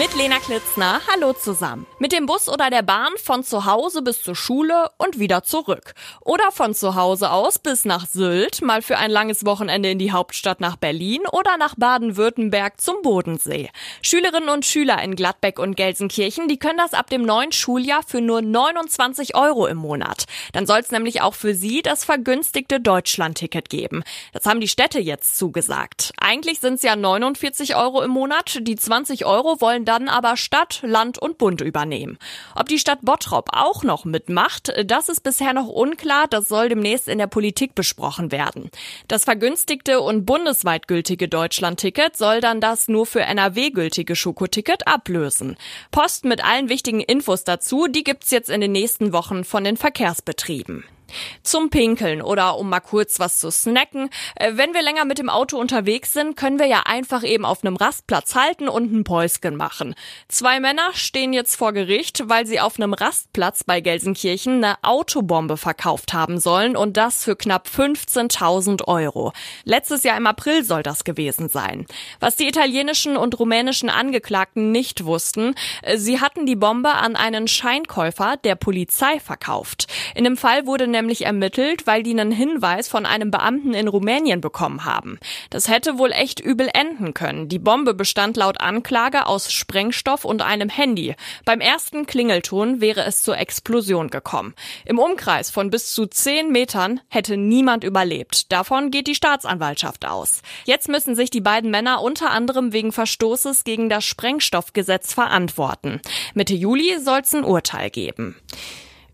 Mit Lena Klitzner, hallo zusammen. Mit dem Bus oder der Bahn von zu Hause bis zur Schule und wieder zurück. Oder von zu Hause aus bis nach Sylt, mal für ein langes Wochenende in die Hauptstadt nach Berlin oder nach Baden-Württemberg zum Bodensee. Schülerinnen und Schüler in Gladbeck und Gelsenkirchen, die können das ab dem neuen Schuljahr für nur 29 Euro im Monat. Dann soll es nämlich auch für sie das vergünstigte Deutschland-Ticket geben. Das haben die Städte jetzt zugesagt. Eigentlich sind es ja 49 Euro im Monat. Die 20 Euro wollen dann aber Stadt, Land und Bund übernehmen. Ob die Stadt Bottrop auch noch mitmacht, das ist bisher noch unklar. Das soll demnächst in der Politik besprochen werden. Das vergünstigte und bundesweit gültige Deutschland-Ticket soll dann das nur für NRW gültige Schokoticket ablösen. Post mit allen wichtigen Infos dazu, die gibt's jetzt in den nächsten Wochen von den Verkehrsbetrieben. Zum Pinkeln oder um mal kurz was zu snacken. Äh, wenn wir länger mit dem Auto unterwegs sind, können wir ja einfach eben auf einem Rastplatz halten und ein Päuschen machen. Zwei Männer stehen jetzt vor Gericht, weil sie auf einem Rastplatz bei Gelsenkirchen eine Autobombe verkauft haben sollen und das für knapp 15.000 Euro. Letztes Jahr im April soll das gewesen sein. Was die italienischen und rumänischen Angeklagten nicht wussten, äh, sie hatten die Bombe an einen Scheinkäufer der Polizei verkauft. In dem Fall wurde nämlich ermittelt, weil die einen Hinweis von einem Beamten in Rumänien bekommen haben. Das hätte wohl echt übel enden können. Die Bombe bestand laut Anklage aus Sprengstoff und einem Handy. Beim ersten Klingelton wäre es zur Explosion gekommen. Im Umkreis von bis zu zehn Metern hätte niemand überlebt. Davon geht die Staatsanwaltschaft aus. Jetzt müssen sich die beiden Männer unter anderem wegen Verstoßes gegen das Sprengstoffgesetz verantworten. Mitte Juli soll es ein Urteil geben.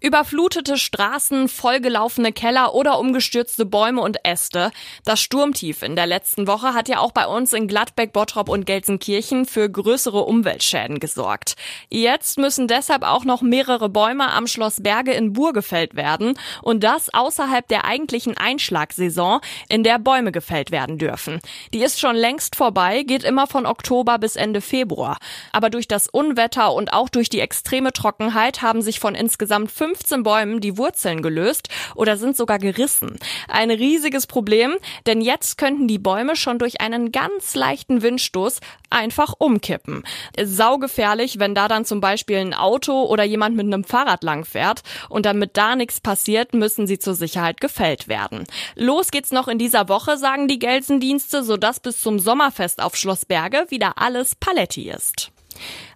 Überflutete Straßen, vollgelaufene Keller oder umgestürzte Bäume und Äste. Das Sturmtief in der letzten Woche hat ja auch bei uns in Gladbeck, Bottrop und Gelsenkirchen für größere Umweltschäden gesorgt. Jetzt müssen deshalb auch noch mehrere Bäume am Schloss Berge in Bur gefällt werden und das außerhalb der eigentlichen Einschlagsaison, in der Bäume gefällt werden dürfen. Die ist schon längst vorbei, geht immer von Oktober bis Ende Februar. Aber durch das Unwetter und auch durch die extreme Trockenheit haben sich von insgesamt 15 Bäumen die Wurzeln gelöst oder sind sogar gerissen. Ein riesiges Problem, denn jetzt könnten die Bäume schon durch einen ganz leichten Windstoß einfach umkippen. Saugefährlich, wenn da dann zum Beispiel ein Auto oder jemand mit einem Fahrrad langfährt und damit da nichts passiert, müssen sie zur Sicherheit gefällt werden. Los geht's noch in dieser Woche, sagen die Gelsendienste, sodass bis zum Sommerfest auf Schloss Berge wieder alles Paletti ist.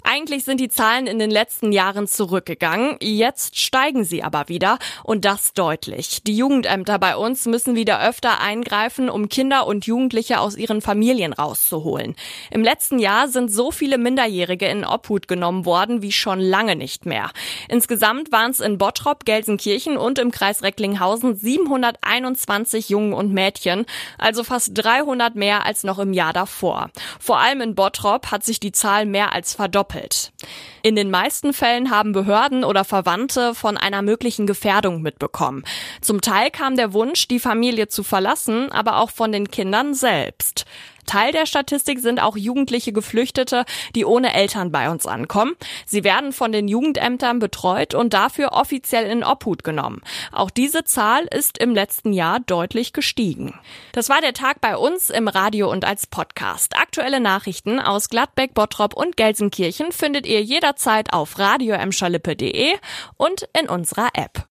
Eigentlich sind die Zahlen in den letzten Jahren zurückgegangen. Jetzt steigen sie aber wieder und das deutlich. Die Jugendämter bei uns müssen wieder öfter eingreifen, um Kinder und Jugendliche aus ihren Familien rauszuholen. Im letzten Jahr sind so viele Minderjährige in Obhut genommen worden wie schon lange nicht mehr. Insgesamt waren es in Bottrop, Gelsenkirchen und im Kreis Recklinghausen 721 Jungen und Mädchen, also fast 300 mehr als noch im Jahr davor. Vor allem in Bottrop hat sich die Zahl mehr als verdoppelt verdoppelt. In den meisten Fällen haben Behörden oder Verwandte von einer möglichen Gefährdung mitbekommen. Zum Teil kam der Wunsch, die Familie zu verlassen, aber auch von den Kindern selbst. Teil der Statistik sind auch jugendliche Geflüchtete, die ohne Eltern bei uns ankommen. Sie werden von den Jugendämtern betreut und dafür offiziell in Obhut genommen. Auch diese Zahl ist im letzten Jahr deutlich gestiegen. Das war der Tag bei uns im Radio und als Podcast. Aktuelle Nachrichten aus Gladbeck, Bottrop und Gelsenkirchen findet ihr jederzeit auf radioemschalippe.de und in unserer App.